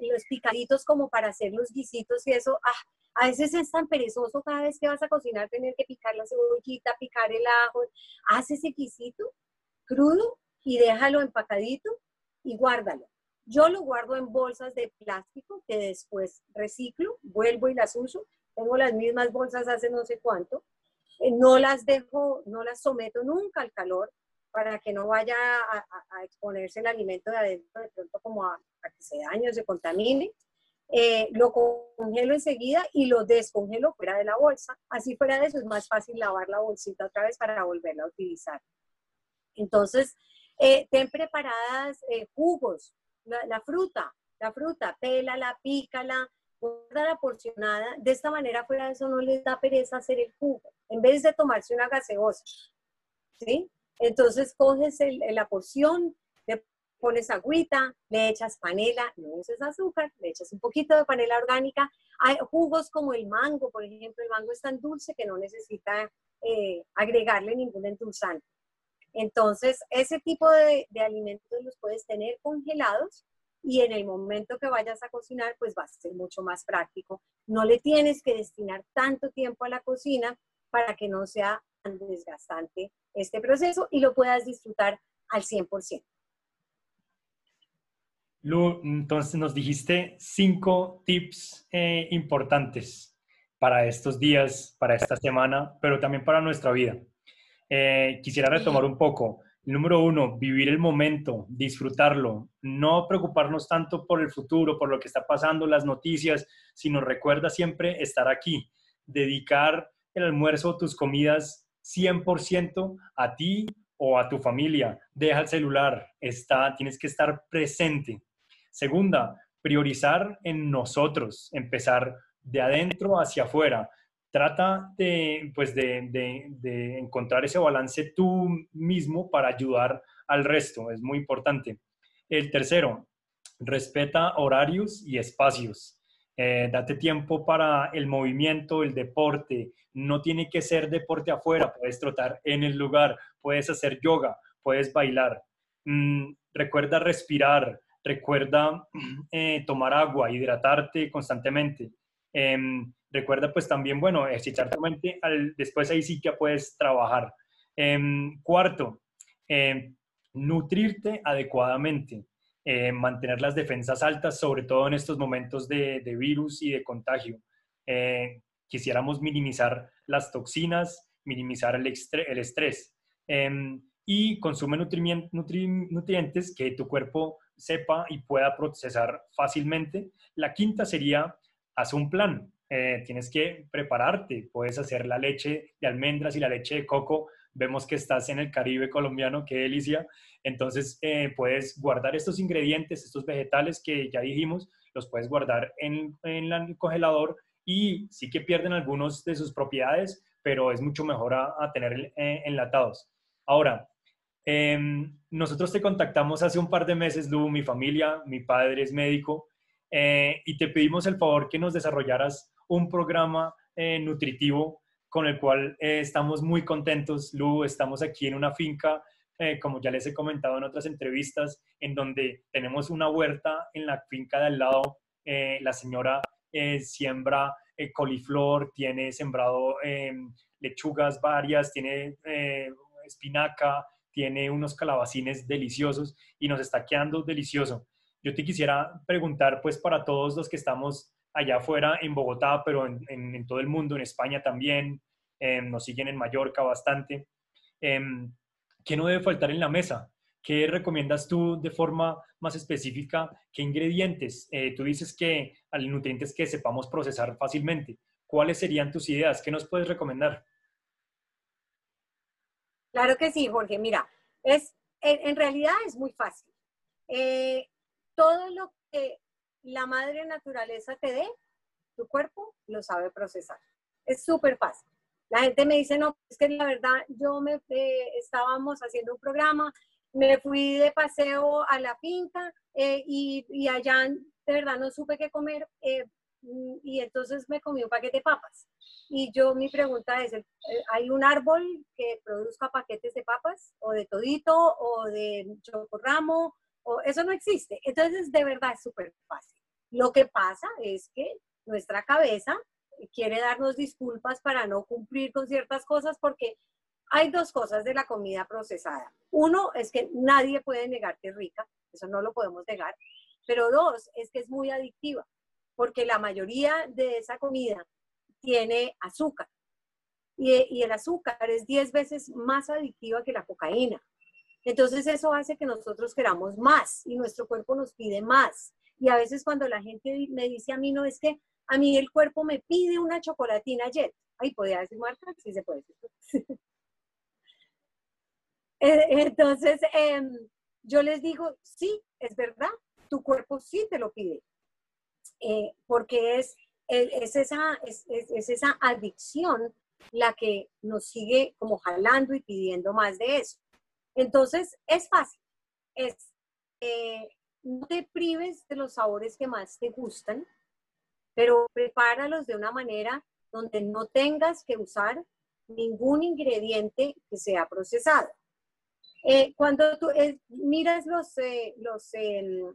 los picaditos como para hacer los guisitos y eso, ah, a veces es tan perezoso cada vez que vas a cocinar tener que picar la cebollita, picar el ajo. Haz ese guisito crudo y déjalo empacadito y guárdalo. Yo lo guardo en bolsas de plástico que después reciclo, vuelvo y las uso tengo las mismas bolsas hace no sé cuánto, eh, no las dejo, no las someto nunca al calor para que no vaya a, exponerse el alimento de adentro de pronto como a, que se dañe o se contamine. Eh, lo congelo enseguida y lo descongelo fuera de la bolsa. Así fuera de eso es más fácil lavar la bolsita otra vez para volverla a utilizar. Entonces, eh, ten preparadas jugos, la, la, fruta, la fruta, pélala, pícala, la porcionada, de esta manera fuera de eso no les da pereza hacer el jugo, en vez de tomarse una gaseosa, ¿sí? Entonces coges la porción, le pones agüita, le echas panela, no uses azúcar, le echas un poquito de panela orgánica. Hay jugos como el mango, por ejemplo, el mango es tan dulce que no necesita eh, agregarle ningún endulzante. Entonces, ese tipo de, de alimentos los puedes tener congelados y en el momento que vayas a cocinar, pues va a ser mucho más práctico. No le tienes que destinar tanto tiempo a la cocina para que no sea tan desgastante este proceso y lo puedas disfrutar al 100%. Lu, entonces nos dijiste cinco tips eh, importantes para estos días, para esta semana, pero también para nuestra vida. Eh, quisiera retomar un poco. Número uno, vivir el momento, disfrutarlo, no preocuparnos tanto por el futuro, por lo que está pasando, las noticias, sino recuerda siempre estar aquí, dedicar el almuerzo, tus comidas 100% a ti o a tu familia. Deja el celular, está, tienes que estar presente. Segunda, priorizar en nosotros, empezar de adentro hacia afuera trata de, pues de, encontrar ese balance tú mismo para ayudar al resto, es muy importante. El tercero, respeta horarios y espacios. Eh, date tiempo para el movimiento, el deporte. No tiene que ser deporte afuera, puedes trotar en el lugar, puedes hacer yoga, puedes bailar. Mm, recuerda respirar, recuerda eh, tomar agua, hidratarte constantemente. Em, recuerda pues también, bueno, ejercitar tu mente, al, después ahí sí que puedes trabajar. Em, cuarto, em, nutrirte adecuadamente, eh, mantener las defensas altas, sobre todo en estos momentos de, virus y de contagio. Eh, quisiéramos minimizar las toxinas, minimizar el, el estrés y consume nutrientes que tu cuerpo sepa y pueda procesar fácilmente. La quinta sería haz un plan. eh, tienes que prepararte. Puedes hacer la leche de almendras y la leche de coco. Vemos que estás en el Caribe colombiano, qué delicia. Entonces, eh, puedes guardar estos ingredientes, estos vegetales que ya dijimos, los puedes guardar en, el congelador y sí que pierden algunos de sus propiedades, pero es mucho mejor a, tener eh, enlatados. Ahora, em, nosotros te contactamos hace un par de meses, Lu, mi familia, mi padre es médico, y te pedimos el favor que nos desarrollaras un programa eh, nutritivo con el cual eh, estamos muy contentos. Lu, estamos aquí en una finca, eh, como ya les he comentado en otras entrevistas, en donde tenemos una huerta en la finca de al lado. la señora siembra coliflor, tiene sembrado em, lechugas varias, tiene espinaca, tiene unos calabacines deliciosos y nos está quedando delicioso. Yo te quisiera preguntar, pues para todos los que estamos allá afuera en Bogotá, pero en, todo el mundo, en España también, em, nos siguen en Mallorca bastante. Em, ¿Qué no debe faltar en la mesa? ¿Qué recomiendas tú de forma más específica? ¿Qué ingredientes? Eh, tú dices que hay nutrientes que sepamos procesar fácilmente. ¿Cuáles serían tus ideas? ¿Qué nos puedes recomendar? Claro que sí, Jorge. Mira, es, en, realidad es muy fácil. Eh, todo lo que la madre naturaleza te dé, tu cuerpo lo sabe procesar. Es súper fácil. La gente me dice, no, es que la verdad, yo me eh, estábamos haciendo un programa, me fui de paseo a la finca eh, y, allá de verdad no supe qué comer eh, y entonces me comí un paquete de papas. Y yo mi pregunta es, ¿hay un árbol que produzca paquetes de papas o de todito o de chocorramo eso no existe. Entonces, de verdad es súper fácil. Lo que pasa es que nuestra cabeza quiere darnos disculpas para no cumplir con ciertas cosas porque hay dos cosas de la comida procesada. Uno es que nadie puede negar que es rica, eso no lo podemos negar, pero dos es que es muy adictiva, porque la mayoría de esa comida tiene azúcar y, y el azúcar es 10 veces más adictiva que la cocaína. Entonces eso hace que nosotros queramos más y nuestro cuerpo nos pide más. Y a veces cuando la gente me dice a mí, no, es que a mí el cuerpo me pide una chocolatina jet. Ahí podía decir marca, sí se puede decir. Eh, entonces, em, yo les digo, sí, es verdad, tu cuerpo sí te lo pide. Eh, porque es, es, esa, es, es esa adicción la que nos sigue como jalando y pidiendo más de eso. Entonces, es fácil. Es, eh, no te prives de los sabores que más te gustan, pero prepáralos de una manera donde no tengas que usar ningún ingrediente que sea procesado. Eh, cuando tú eh, miras los, los,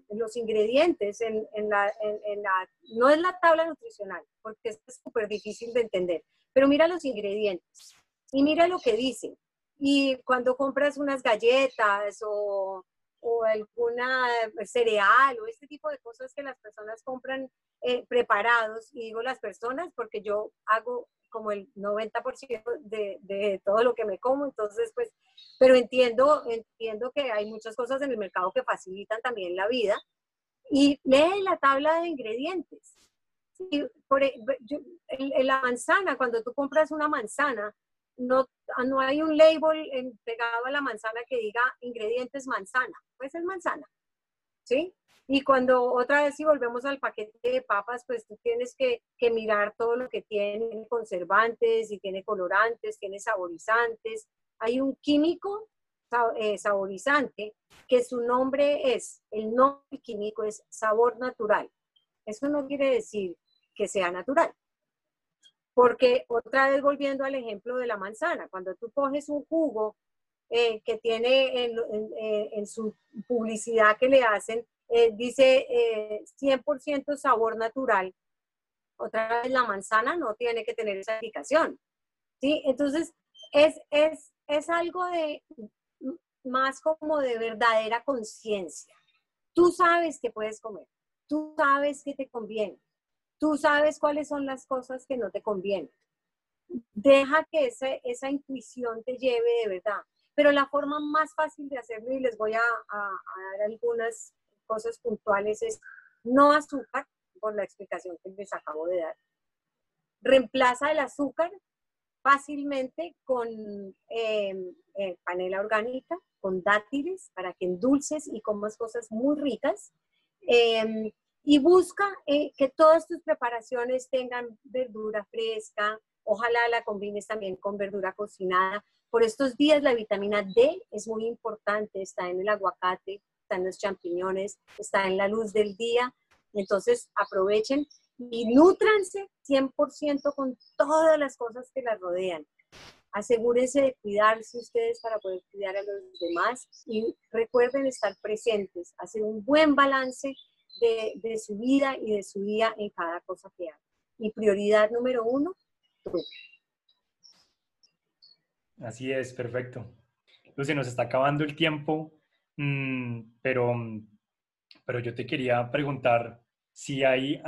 los ingredientes en, la, en, la, no es la tabla nutricional, porque es súper difícil de entender, pero mira los ingredientes y mira lo que dicen. Y cuando compras unas galletas o, o alguna cereal o este tipo de cosas que las personas compran eh, preparados, y digo las personas porque yo hago como el 90% de, de, todo lo que me como, entonces pues, pero entiendo, entiendo que hay muchas cosas en el mercado que facilitan también la vida y lee la tabla de ingredientes. Y por, e, en la manzana, cuando tú compras una manzana, no, no hay un label pegado a la manzana que diga ingredientes manzana, pues es manzana, ¿sí? Y cuando otra vez si volvemos al paquete de papas, pues tú tienes que, mirar todo lo que tiene, conservantes, y tiene colorantes, tiene saborizantes. Hay un químico eh, saborizante que su nombre es, el nombre químico es sabor natural. Eso no quiere decir que sea natural. Porque otra vez volviendo al ejemplo de la manzana, cuando tú coges un jugo eh, que tiene en, su publicidad que le hacen, eh, dice 100% eh, sabor natural, otra vez la manzana no tiene que tener esa indicación. ¿sí? Entonces, es, es, es algo de más como de verdadera conciencia. Tú sabes que puedes comer, tú sabes que te conviene, Tú sabes cuáles son las cosas que no te convienen. Deja que esa, intuición te lleve de verdad. Pero la forma más fácil de hacerlo, y les voy a, dar algunas cosas puntuales, es no azúcar, por la explicación que les acabo de dar. reemplaza el azúcar fácilmente con eh, eh, panela orgánica, con dátiles, para que endulces y comas cosas muy ricas. Em, y busca eh, que todas tus preparaciones tengan verdura fresca, ojalá la combines también con verdura cocinada. Por estos días la vitamina D es muy importante, está en el aguacate, está en los champiñones, está en la luz del día. Entonces aprovechen y nutranse 100% con todas las cosas que las rodean. Asegúrense de cuidarse ustedes para poder cuidar a los demás y recuerden estar presentes, hacer un buen balance de, su vida y de su día en cada cosa que hagan. Y prioridad número uno, tú. Así es, perfecto. Lucy, nos está acabando el tiempo, mm, pero, pero yo te quería preguntar si hay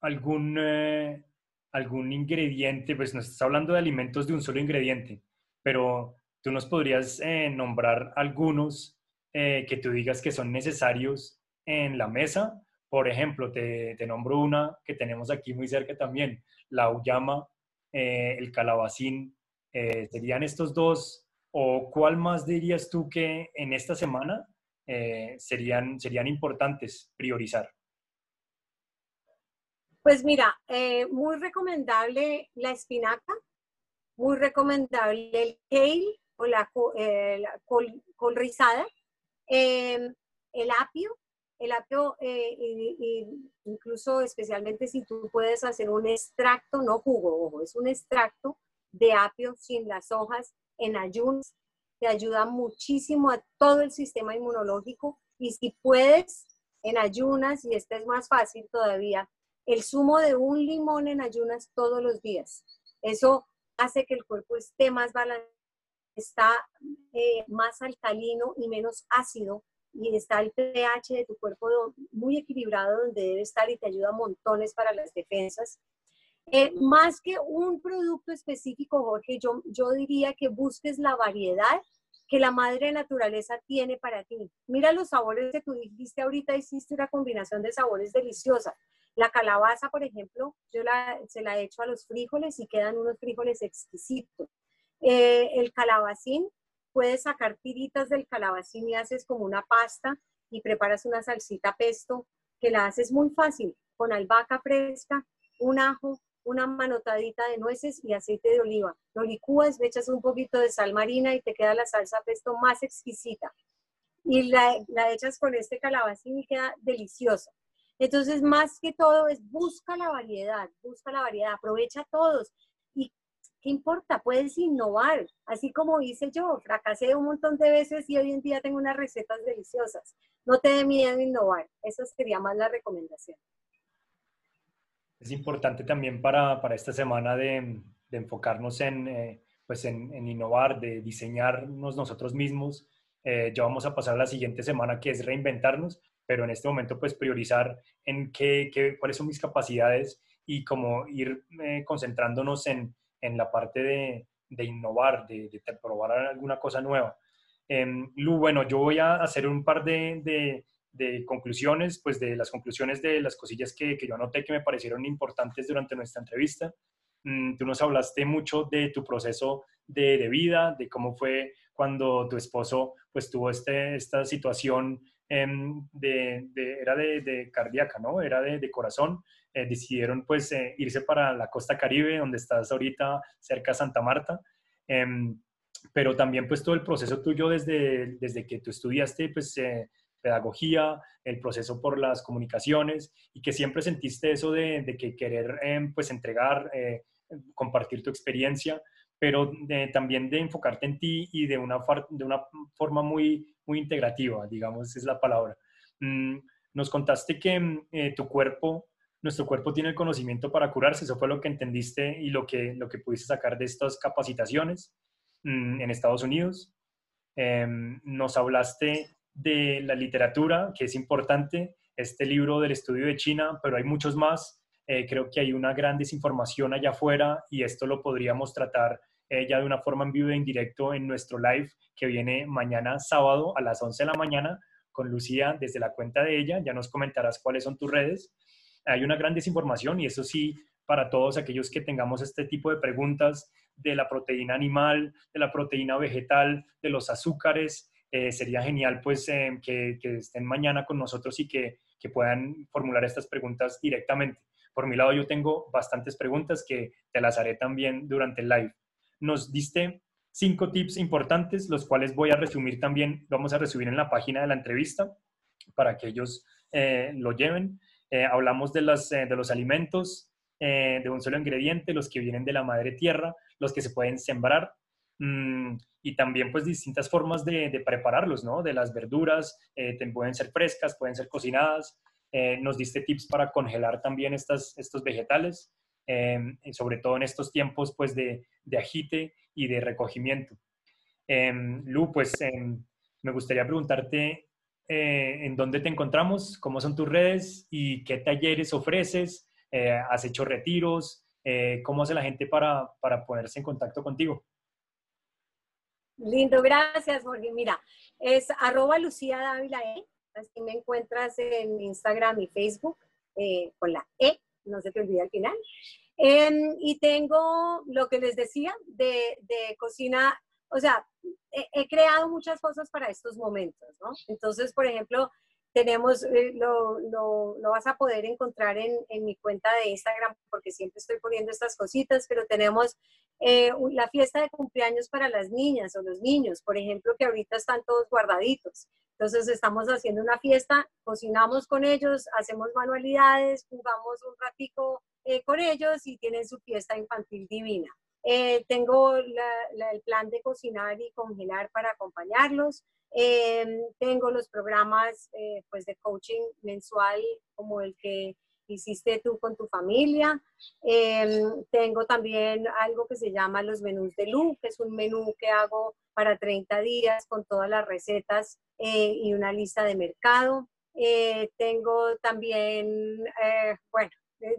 algún, eh, algún ingrediente, pues nos estás hablando de alimentos de un solo ingrediente, pero tú nos podrías eh, nombrar algunos eh, que tú digas que son necesarios en la mesa. Por ejemplo, te, te nombro una que tenemos aquí muy cerca también, la uyama, el calabacín, eh, ¿Serían estos dos? ¿O cuál más dirías tú que en esta semana eh, serían, serían importantes priorizar? Pues mira, eh, muy recomendable la espinaca, muy recomendable el kale o la, col, rizada, em, el apio, el apio, incluso especialmente si tú puedes hacer un extracto, no jugo, ojo, es un extracto de apio sin las hojas en ayunas. Te ayuda muchísimo a todo el sistema inmunológico y si puedes en ayunas, y este es más fácil todavía, el zumo de un limón en ayunas todos los días. Eso hace que el cuerpo esté más balanceado, está eh, más alcalino y menos ácido y está el pH de tu cuerpo muy equilibrado donde debe estar y te ayuda montones para las defensas. Eh, más que un producto específico, Jorge, yo, yo diría que busques la variedad que la madre naturaleza tiene para ti. Mira los sabores que tú dijiste ahorita, hiciste una combinación de sabores deliciosa. La calabaza, por ejemplo, yo la, se la he hecho a los frijoles y quedan unos frijoles exquisitos. Eh, el calabacín, puedes sacar tiritas del calabacín y haces como una pasta y preparas una salsita pesto que la haces muy fácil, con albahaca fresca, un ajo, una manotadita de nueces y aceite de oliva. Lo licúas, le echas un poquito de sal marina y te queda la salsa pesto más exquisita. Y la, la echas con este calabacín y queda deliciosa. Entonces, más que todo es busca la variedad, busca la variedad, aprovecha todos. ¿Y qué importa? Puedes innovar. Así como hice yo, fracasé un montón de veces y hoy en día tengo unas recetas deliciosas. No te dé miedo innovar. Esa sería más la recomendación es importante también para, para esta semana de, de enfocarnos en, eh, pues en, en, innovar, de diseñarnos nosotros mismos. Eh, ya vamos a pasar la siguiente semana que es reinventarnos, pero en este momento pues priorizar en qué, qué cuáles son mis capacidades y como ir eh, concentrándonos en, en, la parte de, de innovar, de, de, probar alguna cosa nueva. Em, Lu, bueno, yo voy a hacer un par de, de conclusiones, pues de las conclusiones de las cosillas que, que yo anoté que me parecieron importantes durante nuestra entrevista. Mm, tú nos hablaste mucho de tu proceso de, vida, de cómo fue cuando tu esposo pues tuvo este, esta situación de, de, era de, de, cardíaca, ¿no? Era de, corazón. Eh, decidieron pues eh, irse para la costa caribe, donde estás ahorita cerca de Santa Marta. Em, pero también pues todo el proceso tuyo desde, desde que tú estudiaste pues eh, pedagogía, el proceso por las comunicaciones y que siempre sentiste eso de, que querer em, pues entregar, eh, compartir tu experiencia, pero también de enfocarte en ti y de una, de una forma muy, muy integrativa, digamos, es la palabra. Mm, nos contaste que mm, eh, tu cuerpo, nuestro cuerpo tiene el conocimiento para curarse, eso fue lo que entendiste y lo que, lo que pudiste sacar de estas capacitaciones mm, en Estados Unidos. Em, nos hablaste de la literatura, que es importante, este libro del estudio de China, pero hay muchos más. Eh, creo que hay una gran desinformación allá afuera y esto lo podríamos tratar eh, ya de una forma en vivo e indirecto en nuestro live que viene mañana sábado a las 11 de la mañana con Lucía desde la cuenta de ella. Ya nos comentarás cuáles son tus redes. Hay una gran desinformación y eso sí, para todos aquellos que tengamos este tipo de preguntas de la proteína animal, de la proteína vegetal, de los azúcares. Eh, sería genial pues eh, que, estén mañana con nosotros y que, que puedan formular estas preguntas directamente. Por mi lado yo tengo bastantes preguntas que te las haré también durante el live. Nos diste cinco tips importantes, los cuales voy a resumir también, vamos a resumir en la página de la entrevista para que ellos eh, lo lleven. hablamos de, las, de los alimentos, de un solo ingrediente, los que vienen de la madre tierra, los que se pueden sembrar mm, y también pues distintas formas de, prepararlos, ¿no? De las verduras, eh, pueden ser frescas, pueden ser cocinadas. Eh, nos diste tips para congelar también estas, estos vegetales, em, sobre todo en estos tiempos pues de, de agite y de recogimiento. Em, Lu, pues em, me gustaría preguntarte eh, en dónde te encontramos, cómo son tus redes y qué talleres ofreces, has hecho retiros, eh, ¿Cómo hace la gente para, para ponerse en contacto contigo? Lindo, gracias, Jorge. Mira, es arroba Lucía Dávila E. Así me encuentras en Instagram y Facebook eh, con la E, no se te olvide al final. Em, y tengo lo que les decía de, de cocina, o sea, he, he, creado muchas cosas para estos momentos, ¿no? Entonces, por ejemplo, tenemos, eh, lo, lo, lo, vas a poder encontrar en, en, mi cuenta de Instagram porque siempre estoy poniendo estas cositas, pero tenemos eh, la fiesta de cumpleaños para las niñas o los niños, por ejemplo, que ahorita están todos guardaditos. Entonces estamos haciendo una fiesta, cocinamos con ellos, hacemos manualidades, jugamos un ratico eh, con ellos y tienen su fiesta infantil divina. tengo la, el plan de cocinar y congelar para acompañarlos. Em, tengo los programas eh, pues de coaching mensual como el que hiciste tú con tu familia. Em, tengo también algo que se llama los menús de Lu, que es un menú que hago para 30 días con todas las recetas eh, y una lista de mercado. Eh, tengo también, bueno,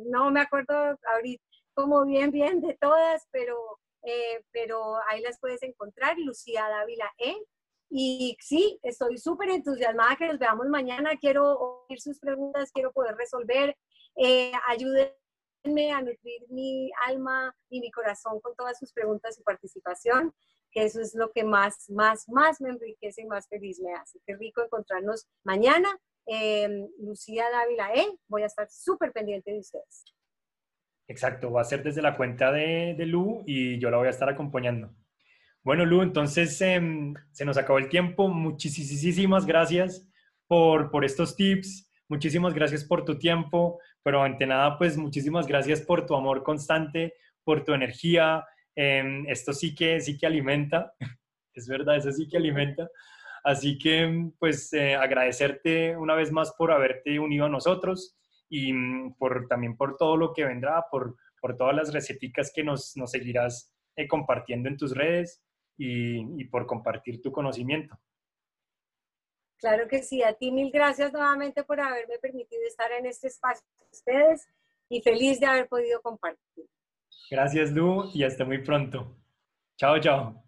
no me acuerdo ahorita como bien, bien de todas, pero, pero ahí las puedes encontrar, Lucía Dávila E y sí, estoy súper entusiasmada que nos veamos mañana. Quiero oír sus preguntas, quiero poder resolver. Eh, ayúdenme a nutrir mi alma y mi corazón con todas sus preguntas y participación, que eso es lo que más, más, más me enriquece y más feliz me hace. Qué rico encontrarnos mañana. Em, Lucía Dávila E, voy a estar súper pendiente de ustedes. Exacto, va a ser desde la cuenta de, de Lu y yo la voy a estar acompañando. Bueno, Lu, entonces em, se nos acabó el tiempo. Muchísimas gracias por, por estos tips. Muchísimas gracias por tu tiempo, pero ante nada, pues muchísimas gracias por tu amor constante, por tu energía. Em, esto sí que, sí que alimenta, es verdad, eso sí que alimenta. Así que, pues, eh, agradecerte una vez más por haberte unido a nosotros y mm, por, también por todo lo que vendrá, por, por todas las receticas que nos, nos seguirás eh, compartiendo en tus redes y, por compartir tu conocimiento. Claro que sí, a ti mil gracias nuevamente por haberme permitido estar en este espacio con ustedes y feliz de haber podido compartir. Gracias, Lu, y hasta muy pronto. Chao, chao.